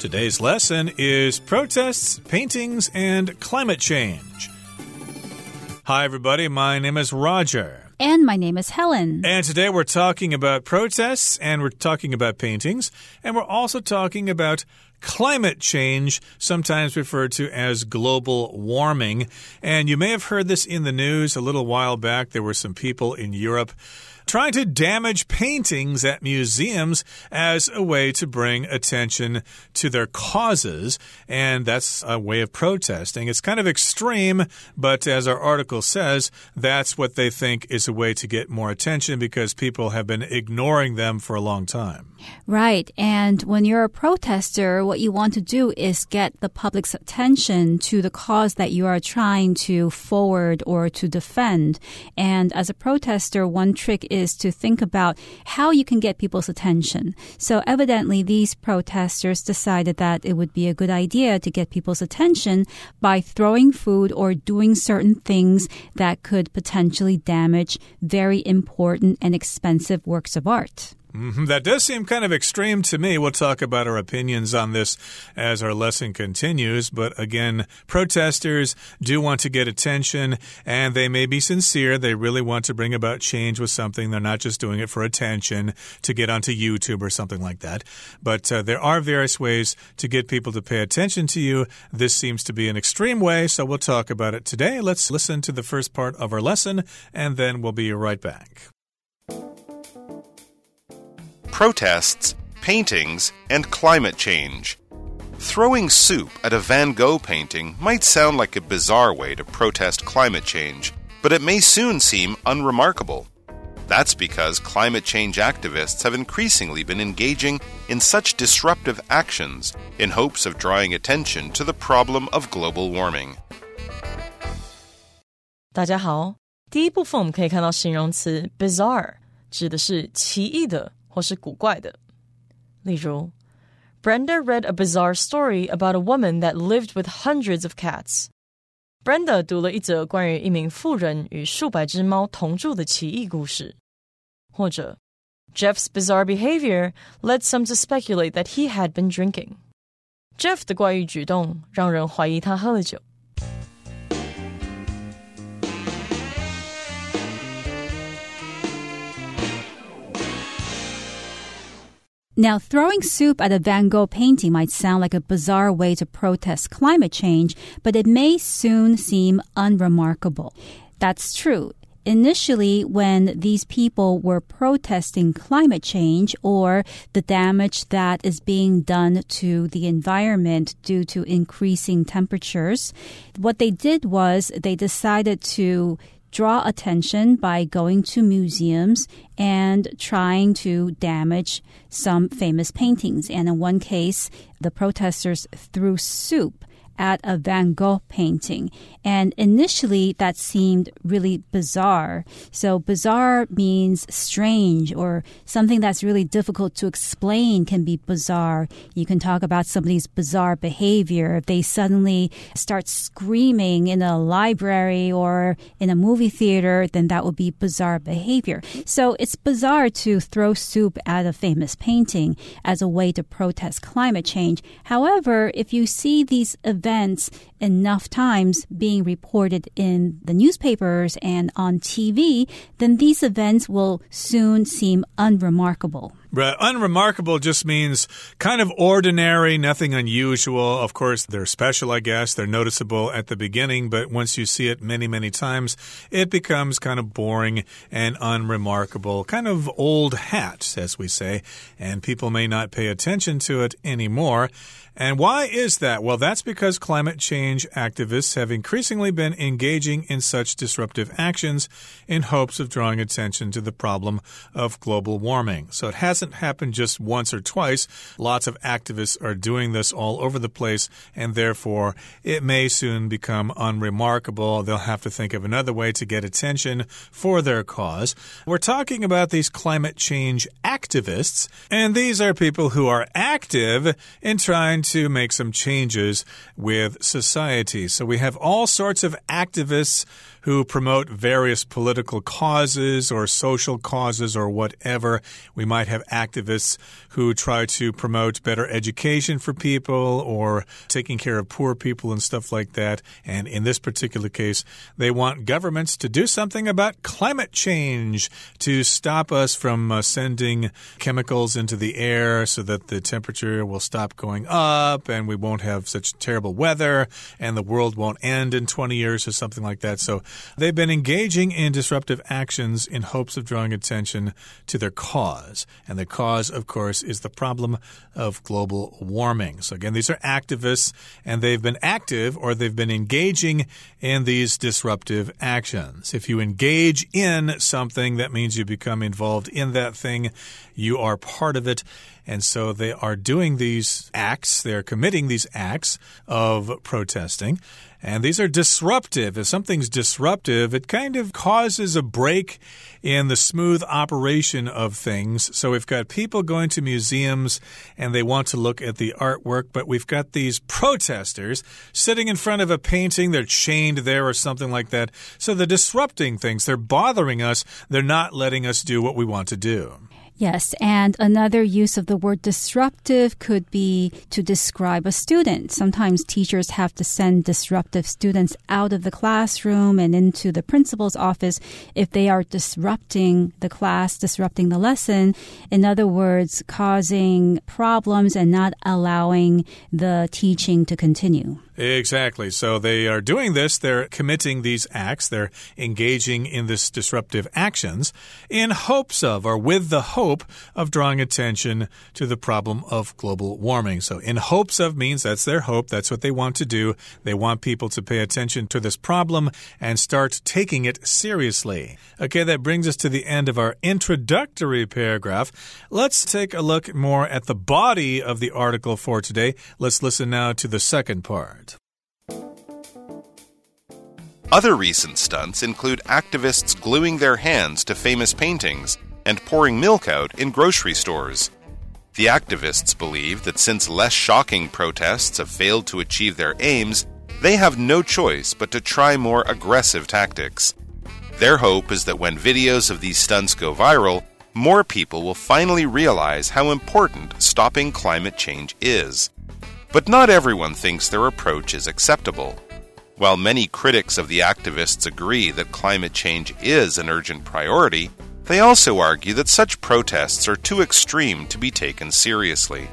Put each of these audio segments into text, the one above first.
Today's lesson is protests, paintings, and climate change. Hi, everybody. My name is Roger. And my name is Helen. And today we're talking about protests and we're talking about paintings and we're also talking about climate change, sometimes referred to as global warming. And you may have heard this in the news a little while back. There were some people in Europe trying to damage paintings at museums as a way to bring attention to their causes. And that's a way of protesting. It's kind of extreme, but as our article says, that's what they think is a way to get more attention because people have been ignoring them for a long time. Right. And when you're a protester, what you want to do is get the public's attention to the cause that you are trying to forward or to defend. And as a protester, one trick is is to think about how you can get people's attention. So evidently, these protesters decided that it would be a good idea to get people's attention by throwing food or doing certain things that could potentially damage very important and expensive works of art. Mm -hmm. That does seem kind of extreme to me. We'll talk about our opinions on this as our lesson continues. But again, protesters do want to get attention and they may be sincere. They really want to bring about change with something. They're not just doing it for attention to get onto YouTube or something like that. But uh, there are various ways to get people to pay attention to you. This seems to be an extreme way, so we'll talk about it today. Let's listen to the first part of our lesson and then we'll be right back protests, paintings, and climate change. Throwing soup at a Van Gogh painting might sound like a bizarre way to protest climate change, but it may soon seem unremarkable. That's because climate change activists have increasingly been engaging in such disruptive actions in hopes of drawing attention to the problem of global warming. 大家好，第一部分我们可以看到形容词 bizarre，指的是奇异的 或是古怪的。例如，Brenda read a bizarre story about a woman that lived with hundreds of cats. Brenda 读了一则关于一名妇人与数百只猫同住的奇异故事。或者，Jeff's bizarre behavior led some to speculate that he had been drinking. Jeff 的怪异举动让人怀疑他喝了酒。 Now, throwing soup at a Van Gogh painting might sound like a bizarre way to protest climate change, but it may soon seem unremarkable. That's true. Initially, when these people were protesting climate change or the damage that is being done to the environment due to increasing temperatures, what they did was they decided to draw attention by going to museums and trying to damage some famous paintings. And in one case, the protesters threw soup at a Van Gogh painting. And initially, that seemed really bizarre. So, bizarre means strange or something that's really difficult to explain can be bizarre. You can talk about somebody's bizarre behavior. If they suddenly start screaming in a library or in a movie theater, then that would be bizarre behavior. So, it's bizarre to throw soup at a famous painting as a way to protest climate change. However, if you see these events, events enough times being reported in the newspapers and on TV, then these events will soon seem unremarkable. Unremarkable just means kind of ordinary, nothing unusual. Of course, they're special, I guess. They're noticeable at the beginning, but once you see it many, many times, it becomes kind of boring and unremarkable. Kind of old hat, as we say, and people may not pay attention to it anymore. And why is that? Well, that's because climate change activists have increasingly been engaging in such disruptive actions in hopes of drawing attention to the problem of global warming. So it has hasn't happened just once or twice. Lots of activists are doing this all over the place, and therefore it may soon become unremarkable. They'll have to think of another way to get attention for their cause. We're talking about these climate change activists, and these are people who are active in trying to make some changes with society. So we have all sorts of activists who promote various political causes or social causes or whatever. We might have activists who try to promote better education for people or taking care of poor people and stuff like that. And in this particular case, they want governments to do something about climate change to stop us from uh, sending chemicals into the air so that the temperature will stop going up and we won't have such terrible weather and the world won't end in 20 years or something like that. So they've been engaging in disruptive actions in hopes of drawing attention to their cause. And the cause, of course, is the problem of global warming. So again, these are activists and they've been active or they've been engaging in these disruptive actions. If you engage in something, that means you become involved in that thing. You are part of it. And so they are doing these acts, they're committing these acts of protesting. And these are disruptive. If something's disruptive, it kind of causes a break in the smooth operation of things. So we've got people going to museums and they want to look at the artwork, but we've got these protesters sitting in front of a painting. They're chained there or something like that. So they're disrupting things. They're bothering us. They're not letting us do what we want to do. Yes, and another use of the word disruptive could be to describe a student. Sometimes teachers have to send disruptive students out of the classroom and into the principal's office if they are disrupting the class, disrupting the lesson. In other words, causing problems and not allowing the teaching to continue. Exactly. So they are doing this, they're committing these acts, they're engaging in this disruptive actions in hopes of or with the hope of drawing attention to the problem of global warming. So in hopes of means that's their hope, that's what they want to do. They want people to pay attention to this problem and start taking it seriously. Okay, that brings us to the end of our introductory paragraph. Let's take a look more at the body of the article for today. Let's listen now to the second part. Other recent stunts include activists gluing their hands to famous paintings and pouring milk out in grocery stores. The activists believe that since less shocking protests have failed to achieve their aims, they have no choice but to try more aggressive tactics. Their hope is that when videos of these stunts go viral, more people will finally realize how important stopping climate change is. But not everyone thinks their approach is acceptable. While many critics of the activists agree that climate change is an urgent priority, they also argue that such protests are too extreme to be taken seriously.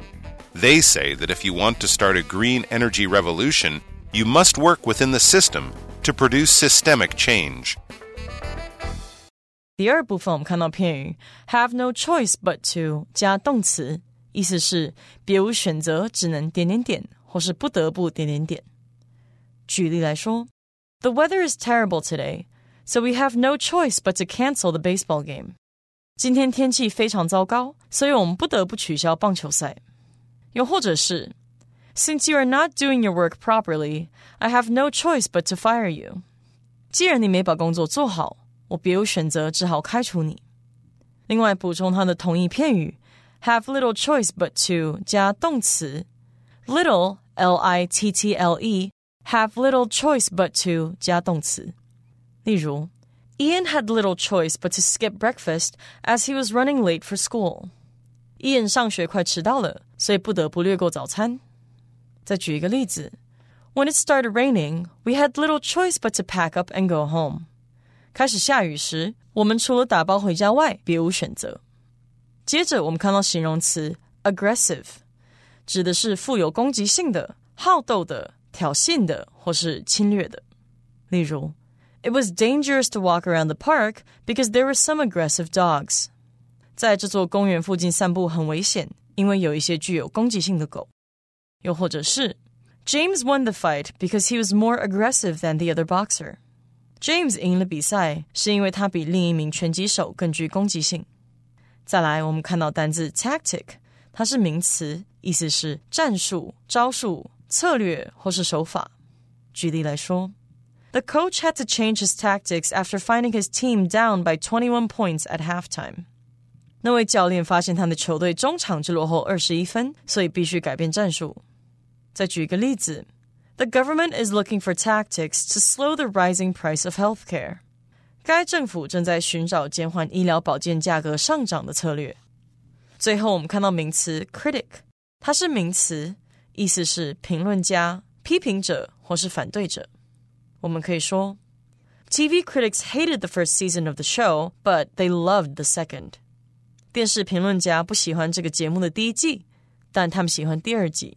They say that if you want to start a green energy revolution, you must work within the system to produce systemic change. 第二部分我们看到片语 have no choice but to 加动词，意思是别无选择，只能点点点，或是不得不点点点。 举例来说，The weather is terrible today, so we have no choice but to cancel the baseball game. 今天天气非常糟糕，所以我们不得不取消棒球赛。又或者是，Since you are not doing your work properly, I have no choice but to fire you. 既然你没把工作做好，我别无选择，只好开除你。另外，补充它的同义片语，have little choice but to 加动词，little l i t t l e have little choice but to 加动词。例如，Ian had little choice but to skip breakfast as he was running late for school. Ian 上学快迟到了，所以不得不略过早餐。再举一个例子，When it started raining, we had little choice but to pack up and go home. 开始下雨时，我们除了打包回家外，别无选择。接着，我们看到形容词 aggressive，指的是富有攻击性的、好斗的、 挑衅的或是侵略的。例如，It was dangerous to walk around the park because there were some aggressive dogs。在这座公园附近散步很危险，因为有一些具有攻击性的狗。又或者是，James won the fight because he was more aggressive than the other boxer。James 赢了比赛是因为他比另一名拳击手更具攻击性。再来，我们看到单字 tactic，它是名词，意思是战术、招数。 策略或是手法。举例来说，The coach had to change his tactics after finding his team down by 21 points at halftime。那位教练发现他的球队中场就落后二十一分，所以必须改变战术。再举一个例子 The government is looking for tactics to slow the rising price of healthcare. 该政府正在寻找减缓医疗保健价格上涨的策略。最后，我们看到名词 critic，它是名词， 意思是评论家、批评者或是反对者。我们可以说，TV critics hated the first season of the show, but they loved the second。电视评论家不喜欢这个节目的第一季，但他们喜欢第二季。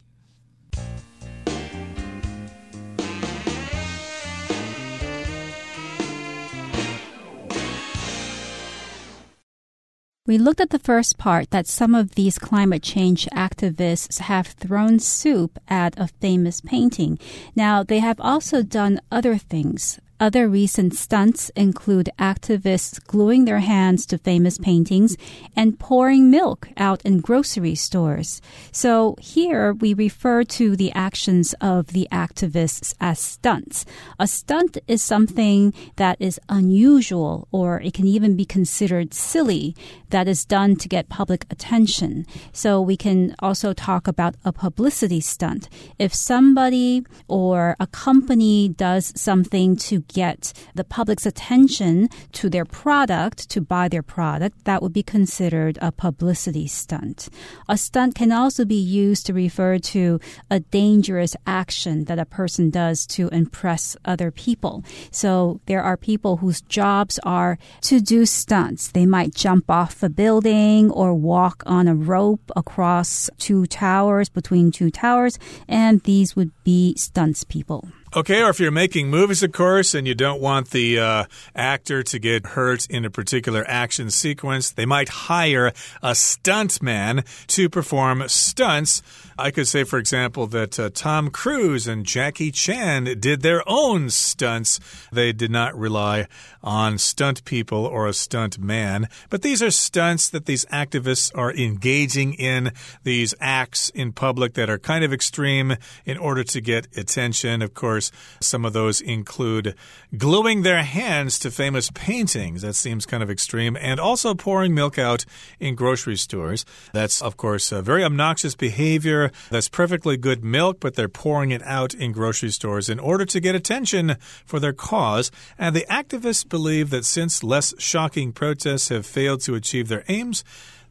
We looked at the first part that some of these climate change activists have thrown soup at a famous painting. Now, they have also done other things. Other recent stunts include activists gluing their hands to famous paintings and pouring milk out in grocery stores. So here we refer to the actions of the activists as stunts. A stunt is something that is unusual or it can even be considered silly that is done to get public attention. So we can also talk about a publicity stunt. If somebody or a company does something to get the public's attention to their product, to buy their product, that would be considered a publicity stunt. A stunt can also be used to refer to a dangerous action that a person does to impress other people. So there are people whose jobs are to do stunts. They might jump off a building or walk on a rope across two towers, between two towers, and these would be stunts people. Okay, or if you're making movies, of course, and you don't want the uh, actor to get hurt in a particular action sequence, they might hire a stuntman to perform stunts. I could say, for example, that uh, Tom Cruise and Jackie Chan did their own stunts. They did not rely on stunt people or a stunt man, but these are stunts that these activists are engaging in, these acts in public that are kind of extreme in order to get attention. Of course, some of those include gluing their hands to famous paintings. That seems kind of extreme. And also pouring milk out in grocery stores. That's, of course, a very obnoxious behavior. That's perfectly good milk, but they're pouring it out in grocery stores in order to get attention for their cause. And the activists believe that since less shocking protests have failed to achieve their aims,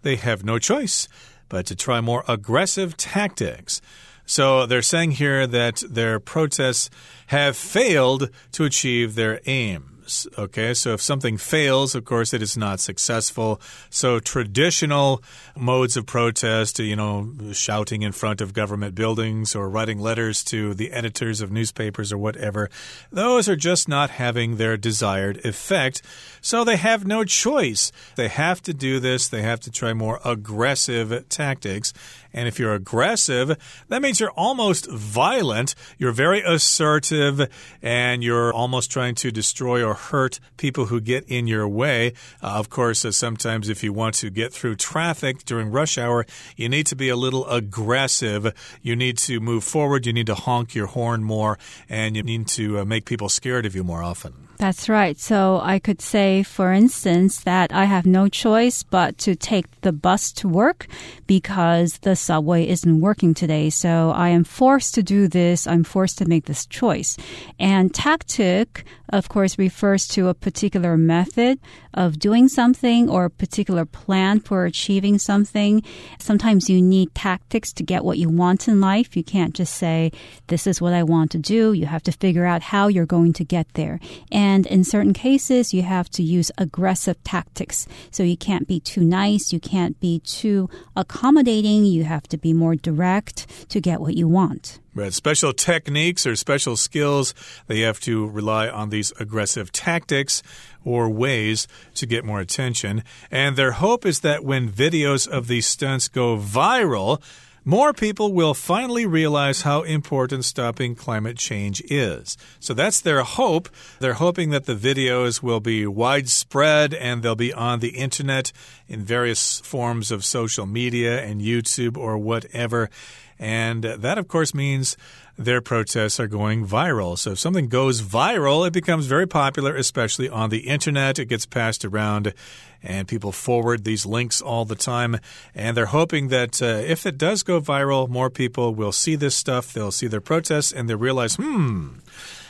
they have no choice but to try more aggressive tactics. So they're saying here that their protests have failed to achieve their aim. Okay, so if something fails, of course, it is not successful. So traditional modes of protest, you know, shouting in front of government buildings or writing letters to the editors of newspapers or whatever, those are just not having their desired effect. So they have no choice. They have to do this. They have to try more aggressive tactics. And if you're aggressive, that means you're almost violent. You're very assertive and you're almost trying to destroy or hurt people who get in your way. Uh, of course, uh, sometimes if you want to get through traffic during rush hour, you need to be a little aggressive. You need to move forward. You need to honk your horn more and you need to uh, make people scared of you more often. That's right. So I could say, for instance, that I have no choice but to take the bus to work because the subway isn't working today. So I am forced to do this. I'm forced to make this choice. And tactic, of course, refers to a particular method of doing something or a particular plan for achieving something. Sometimes you need tactics to get what you want in life. You can't just say, this is what I want to do. You have to figure out how you're going to get there. And and in certain cases, you have to use aggressive tactics. So you can't be too nice, you can't be too accommodating, you have to be more direct to get what you want. Right. Special techniques or special skills, they have to rely on these aggressive tactics or ways to get more attention. And their hope is that when videos of these stunts go viral, more people will finally realize how important stopping climate change is. So that's their hope. They're hoping that the videos will be widespread and they'll be on the internet in various forms of social media and YouTube or whatever. And that, of course, means their protests are going viral. So if something goes viral, it becomes very popular, especially on the internet. It gets passed around and people forward these links all the time. And they're hoping that uh, if it does go viral, more people will see this stuff, they'll see their protests, and they'll realize, hmm.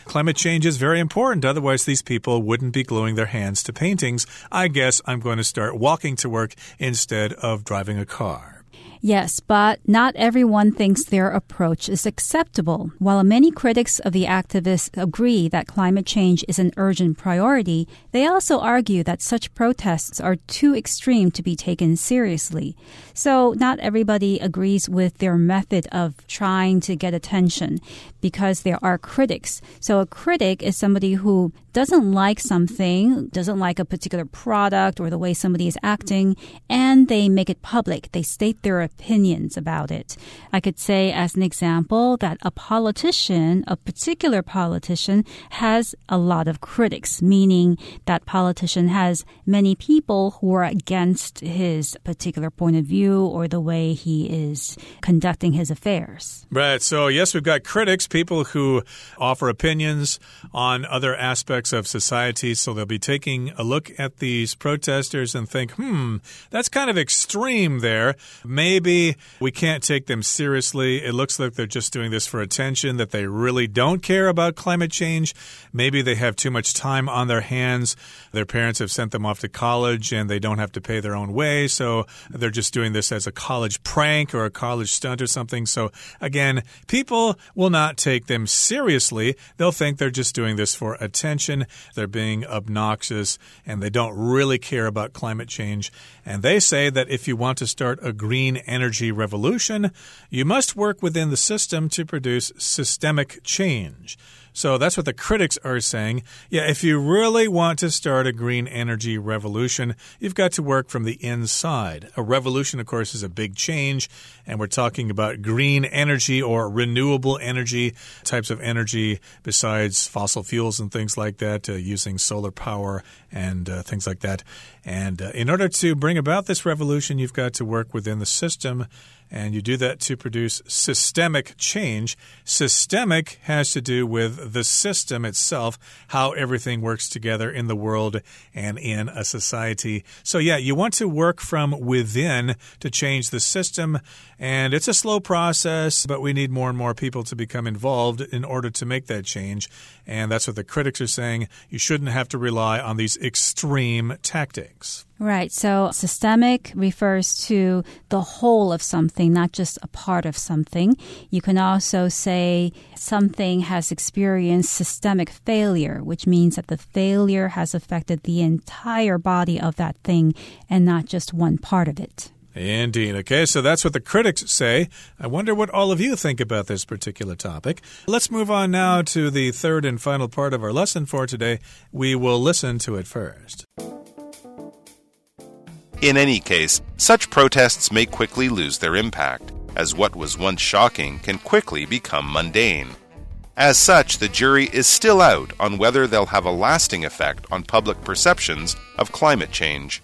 Climate change is very important. Otherwise, these people wouldn't be gluing their hands to paintings. I guess I'm going to start walking to work instead of driving a car. Yes, but not everyone thinks their approach is acceptable. While many critics of the activists agree that climate change is an urgent priority, they also argue that such protests are too extreme to be taken seriously. So, not everybody agrees with their method of trying to get attention because there are critics. So, a critic is somebody who doesn't like something, doesn't like a particular product or the way somebody is acting, and they make it public. They state their opinions about it. I could say, as an example, that a politician, a particular politician, has a lot of critics, meaning that politician has many people who are against his particular point of view or the way he is conducting his affairs. Right. So, yes, we've got critics, people who offer opinions on other aspects of society. So, they'll be taking a look at these protesters and think, hmm, that's kind of extreme there. Maybe maybe we can't take them seriously. It looks like they're just doing this for attention, that they really don't care about climate change. Maybe they have too much time on their hands. Their parents have sent them off to college and they don't have to pay their own way. So they're just doing this as a college prank or a college stunt or something. So again, people will not take them seriously. They'll think they're just doing this for attention. They're being obnoxious and they don't really care about climate change. And they say that if you want to start a green energy revolution, you must work within the system to produce systemic change. So that's what the critics are saying. Yeah, if you really want to start a green energy revolution, you've got to work from the inside. A revolution, of course, is a big change, and we're talking about green energy or renewable energy, types of energy besides fossil fuels and things like that, uh, using solar power and uh, things like that. And uh, in order to bring about this revolution, you've got to work within the system and you do that to produce systemic change. Systemic has to do with the system itself, how everything works together in the world and in a society. So, yeah, you want to work from within to change the system. And it's a slow process, but we need more and more people to become involved in order to make that change. And that's what the critics are saying. You shouldn't have to rely on these extreme tactics. Right. So systemic refers to the whole of something, not just a part of something. You can also say something has experienced systemic failure, which means that the failure has affected the entire body of that thing and not just one part of it. Indeed. Okay, so that's what the critics say. I wonder what all of you think about this particular topic. Let's move on now to the third and final part of our lesson for today. We will listen to it first. In any case, such protests may quickly lose their impact, as what was once shocking can quickly become mundane. As such, the jury is still out on whether they'll have a lasting effect on public perceptions of climate change.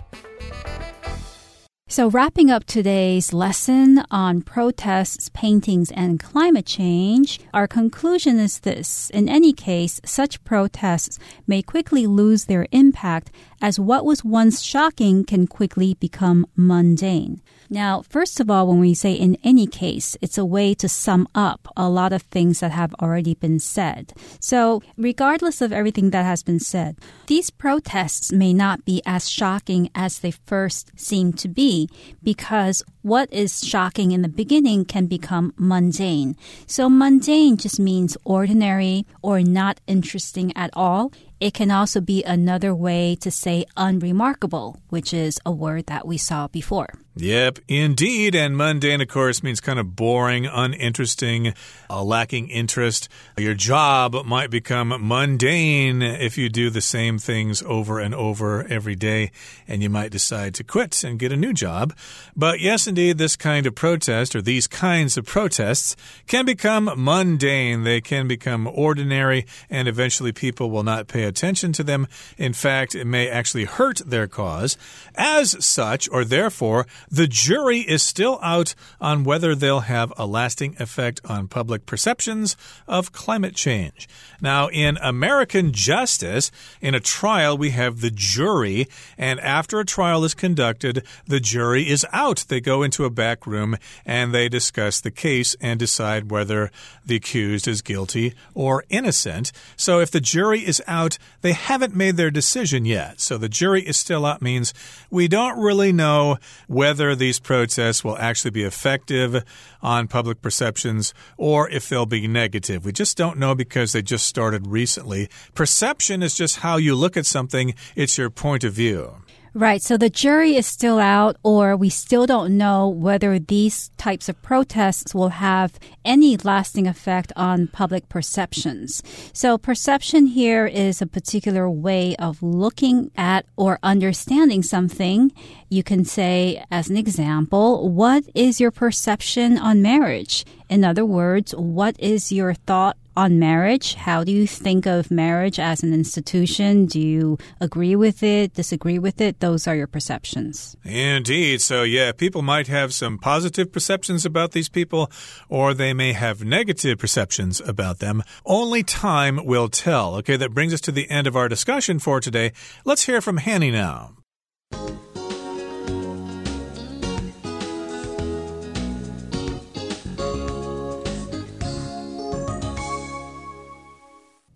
So, wrapping up today's lesson on protests, paintings, and climate change, our conclusion is this. In any case, such protests may quickly lose their impact as what was once shocking can quickly become mundane. Now, first of all, when we say in any case, it's a way to sum up a lot of things that have already been said. So, regardless of everything that has been said, these protests may not be as shocking as they first seem to be because what is shocking in the beginning can become mundane. So, mundane just means ordinary or not interesting at all. It can also be another way to say unremarkable, which is a word that we saw before. Yep, indeed. And mundane, of course, means kind of boring, uninteresting, uh, lacking interest. Your job might become mundane if you do the same things over and over every day, and you might decide to quit and get a new job. But yes, indeed, this kind of protest or these kinds of protests can become mundane. They can become ordinary, and eventually people will not pay attention to them. In fact, it may actually hurt their cause. As such, or therefore, the jury is still out on whether they'll have a lasting effect on public perceptions of climate change. Now, in American justice, in a trial, we have the jury, and after a trial is conducted, the jury is out. They go into a back room and they discuss the case and decide whether the accused is guilty or innocent. So if the jury is out, they haven't made their decision yet. So the jury is still out means we don't really know whether these protests will actually be effective on public perceptions or if they'll be negative. We just don't know because they just started recently. Perception is just how you look at something, it's your point of view. Right. So the jury is still out, or we still don't know whether these types of protests will have any lasting effect on public perceptions. So perception here is a particular way of looking at or understanding something. You can say, as an example, what is your perception on marriage? In other words, what is your thought on marriage. How do you think of marriage as an institution? Do you agree with it, disagree with it? Those are your perceptions. Indeed. So, yeah, people might have some positive perceptions about these people, or they may have negative perceptions about them. Only time will tell. Okay, that brings us to the end of our discussion for today. Let's hear from Hanny now.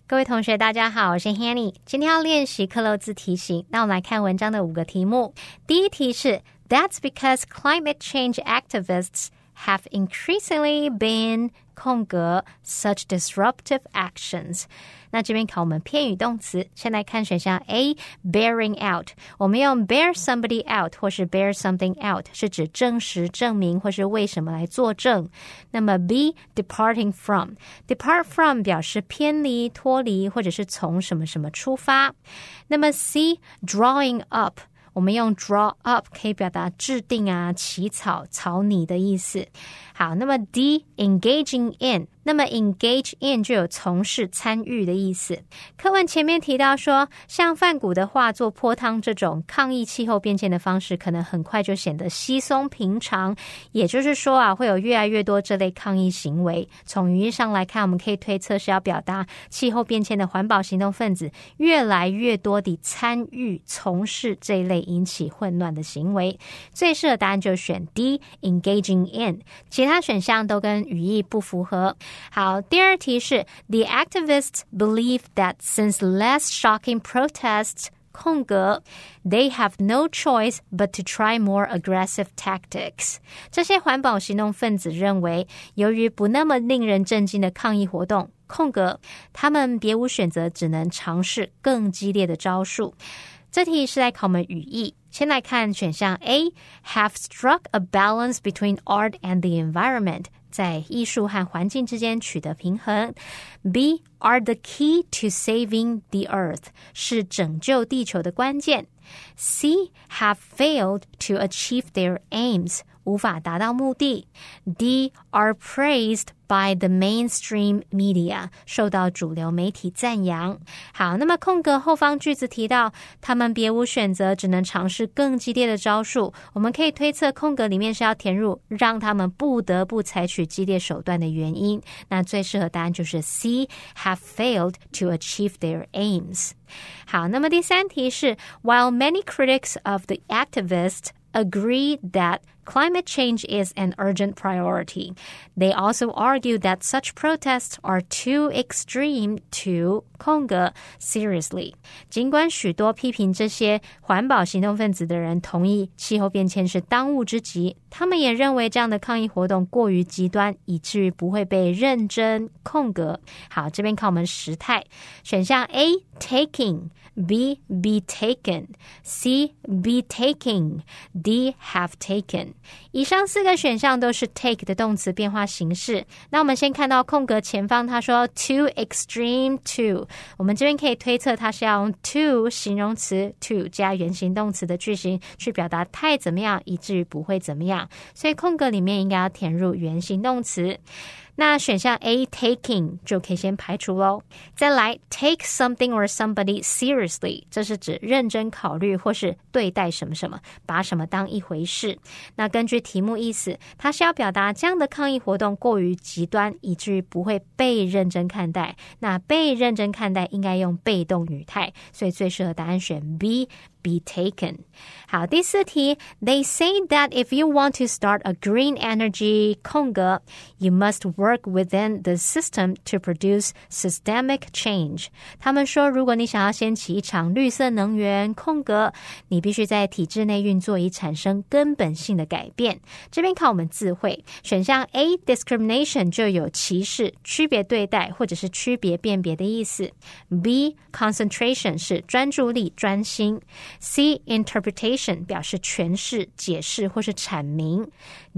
各位同学，大家好，我是 Hanny。今天要练习克漏字题型。那我们来看文章的五个题目。第一题是 That's because climate change activists have increasingly been 空格 such disruptive actions。 那这边考我们偏语动词，先来看选项 A，bearing out。我们用 bear somebody out 或是 bear something out 是指证实、证明或是为什么来作证。那么 B，departing from，depart from 表示偏离、脱离或者是从什么什么出发。那么 C，drawing up。我们用 draw up 可以表达制定啊、起草、草拟的意思。好，那么 D engaging in。那么 engage in 就有从事、参与的意思。课文前面提到说，像梵谷的画作泼汤这种抗议气候变迁的方式，可能很快就显得稀松平常。也就是说啊，会有越来越多这类抗议行为。从语义上来看，我们可以推测是要表达气候变迁的环保行动分子越来越多地参与、从事这一类引起混乱的行为。最适合答案就选 D engaging in，其他选项都跟语义不符合。好，第二题是 The activists believe that since less shocking protests 空格，they have no choice but to try more aggressive tactics。这些环保行动分子认为，由于不那么令人震惊的抗议活动，空格，他们别无选择，只能尝试更激烈的招数。这题是在考我们语义。先来看选项 A，have struck a balance between art and the environment。 在艺术和环境之间取得平衡。B are the key to saving the earth，是拯救地球的关键。C have failed to achieve their aims， 无法达到目的。D are praised by the mainstream media，受到主流媒体赞扬。好，那么空格后方句子提到，他们别无选择，只能尝试更激烈的招数。我们可以推测，空格里面是要填入让他们不得不采取激烈手段的原因。那最适合答案就是 C，have failed to achieve their aims。好，那么第三题是，While many critics of the activists agree that climate change is an urgent priority. They also argue that such protests are too extreme to 空格 seriously。尽管许多批评这些环保行动分子的人同意气候变迁是当务之急，他们也认为这样的抗议活动过于极端，以至于不会被认真。空格好，这边看我们时态，选项 A taking。B be taken, C be taking, D have taken。以上四个选项都是 take 的动词变化形式。那我们先看到空格前方，他说 too extreme to，我们这边可以推测它是要用 to 形容词 to 加原形动词的句型去表达太怎么样，以至于不会怎么样。所以空格里面应该要填入原形动词。那选项 A taking 就可以先排除喽。再来 take something or somebody seriously，这是指认真考虑或是对待什么什么，把什么当一回事。那根据题目意思，它是要表达这样的抗议活动过于极端，以至于不会被认真看待。那被认真看待应该用被动语态，所以最适合答案选 B。be taken. 好，第四题，They say that if you want to start a green energy 空格，you must work within the system to produce systemic change。他们说，如果你想要掀起一场绿色能源空格，你必须在体制内运作，以产生根本性的改变。这边靠我们自会，选项 A discrimination 就有歧视、区别对待或者是区别辨别的意思。B concentration 是专注力、专心。 C interpretation 表示诠释、解释或是阐明。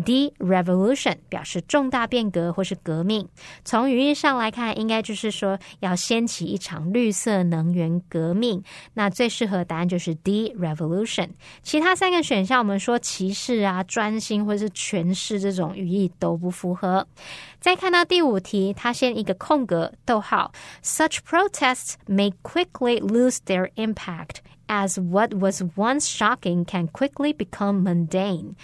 D revolution 表示重大变革或是革命。从语义上来看，应该就是说要掀起一场绿色能源革命。那最适合答案就是 D revolution。其他三个选项，我们说歧视啊、专心或是诠释这种语义都不符合。再看到第五题，它先一个空格，逗号。Such protests may quickly lose their impact. as what was once shocking can quickly become mundane。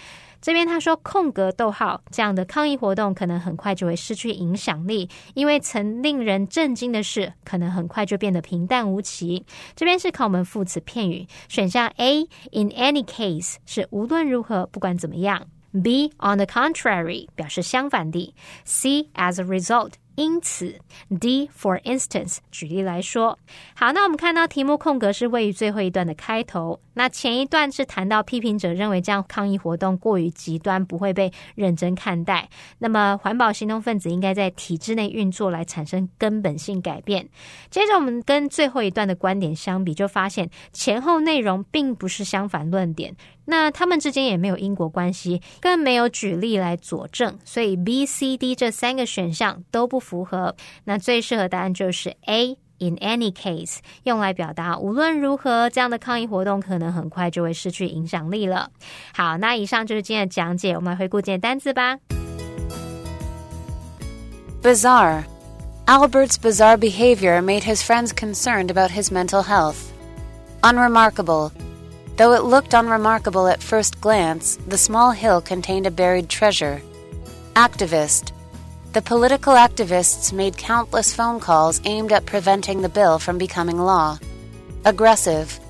这边他说空格逗号这样的抗议活动可能很快就会失去影响力，因为曾令人震惊的事可能很快就变得平淡无奇。这边是考我们副词片语，选项 A in any case 是无论如何不管怎么样，B on the contrary 表示相反的，C as a result。 因此，D for instance，举例来说，好，那我们看到题目空格是位于最后一段的开头。那前一段是谈到批评者认为这样抗议活动过于极端，不会被认真看待。那么环保行动分子应该在体制内运作来产生根本性改变。接着我们跟最后一段的观点相比，就发现前后内容并不是相反论点。那他们之间也没有因果关系，更没有举例来佐证，所以 B、C、D 这三个选项都不符合。那最适合答案就是 A。In any case，用来表达无论如何，这样的抗议活动可能很快就会失去影响力了。好，那以上就是今天的讲解，我们来回顾今天单词吧。Bizarre. Albert's bizarre behavior made his friends concerned about his mental health. Unremarkable. Though it looked unremarkable at first glance, the small hill contained a buried treasure. Activist. The political activists made countless phone calls aimed at preventing the bill from becoming law. Aggressive.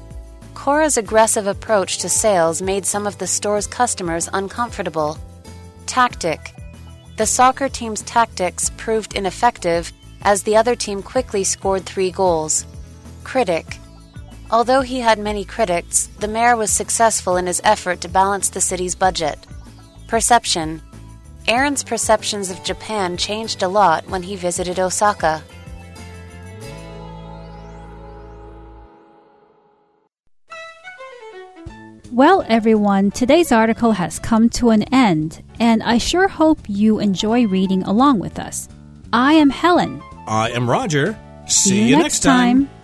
Cora's aggressive approach to sales made some of the store's customers uncomfortable. Tactic. The soccer team's tactics proved ineffective as the other team quickly scored three goals. Critic. Although he had many critics, the mayor was successful in his effort to balance the city's budget. Perception Aaron's perceptions of Japan changed a lot when he visited Osaka. Well, everyone, today's article has come to an end, and I sure hope you enjoy reading along with us. I am Helen. I am Roger. See, See you, next time. time.